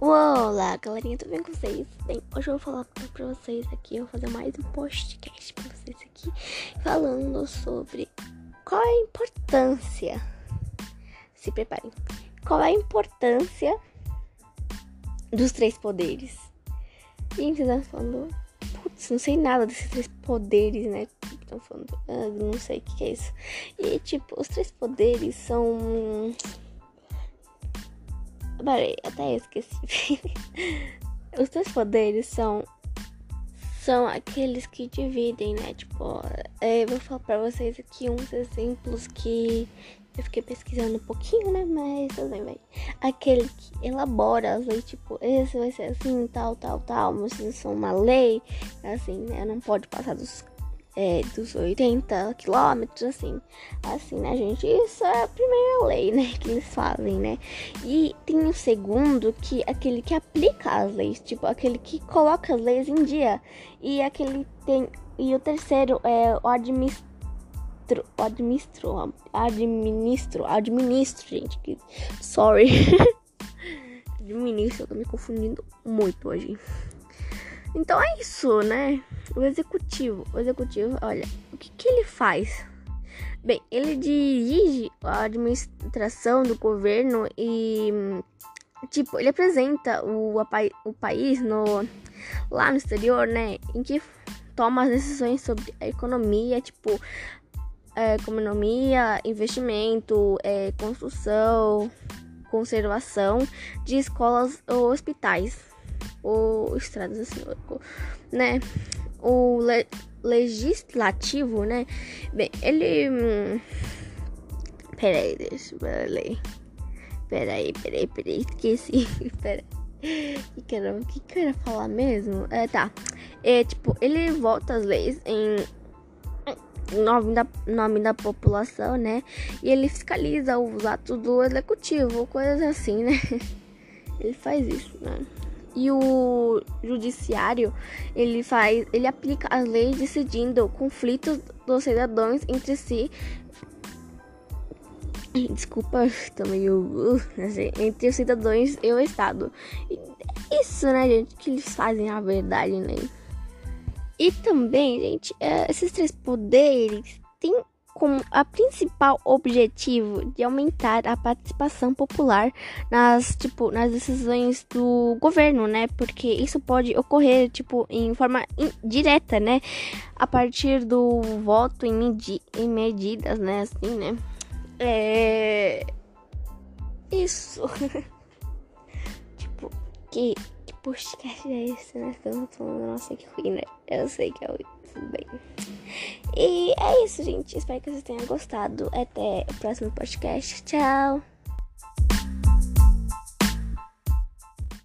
Olá, galerinha, tudo bem com vocês? Bem, hoje eu vou falar pra vocês aqui, eu vou fazer mais um podcast pra vocês aqui, falando sobre qual é a importância. Se preparem. Qual é a importância dos três poderes? Gente, vocês estão falando. Putz, não sei nada desses três poderes, né? Estão falando. Ah, não sei o que, é isso. E, tipo, os três poderes são Peraí, até esqueci. Os teus poderes são. São aqueles que dividem, né? Tipo, é, eu vou falar pra vocês aqui uns exemplos que eu fiquei pesquisando um pouquinho, né? Mas bem, vai. Aquele que elabora as leis, tipo, esse vai ser assim, tal, tal, tal. Mas isso é uma lei, assim, né? Não pode passar dos é, dos 80 quilômetros, assim. Assim, né, gente? Isso é a primeira lei, né? Que eles fazem, né? E tem o segundo, que é aquele que aplica as leis, tipo, aquele que coloca as leis em dia. E aquele tem. E o terceiro é o administro, administro, administro, gente, que sorry. administro, eu tô me confundindo muito hoje. Então é isso, né? O executivo, o executivo, olha, o que, que ele faz? Bem, ele dirige a administração do governo e, tipo, ele apresenta o, a, o país no, lá no exterior, né? Em que toma as decisões sobre a economia, tipo, é, economia, investimento, é, construção, conservação de escolas ou hospitais ou estradas assim, né? O le legislativo, né? Bem, ele. Hum, peraí, deixa eu ler. Peraí, peraí, peraí, esqueci. peraí. Que que, que que eu ia falar mesmo? É, tá. É, tipo, ele volta as leis em nome da, nome da população, né? E ele fiscaliza os atos do executivo, coisas assim, né? Ele faz isso, né? E o judiciário, ele faz, ele aplica as leis decidindo conflitos dos cidadãos entre si. Desculpa, uh, assim, entre os cidadãos e o Estado. Isso, né, gente, que eles fazem a verdade, né? E também, gente, é, esses três poderes têm como a principal objetivo de aumentar a participação popular nas, tipo, nas decisões do governo, né? Porque isso pode ocorrer, tipo, em forma direta, né? A partir do voto em, medi em medidas, né? Assim, né? É... Isso. tipo, que podcast é esse, né? Que eu não tô falando, nossa, que ruim, né? Eu sei que é tudo bem. E é isso, gente. Espero que vocês tenham gostado. Até o próximo podcast. Tchau!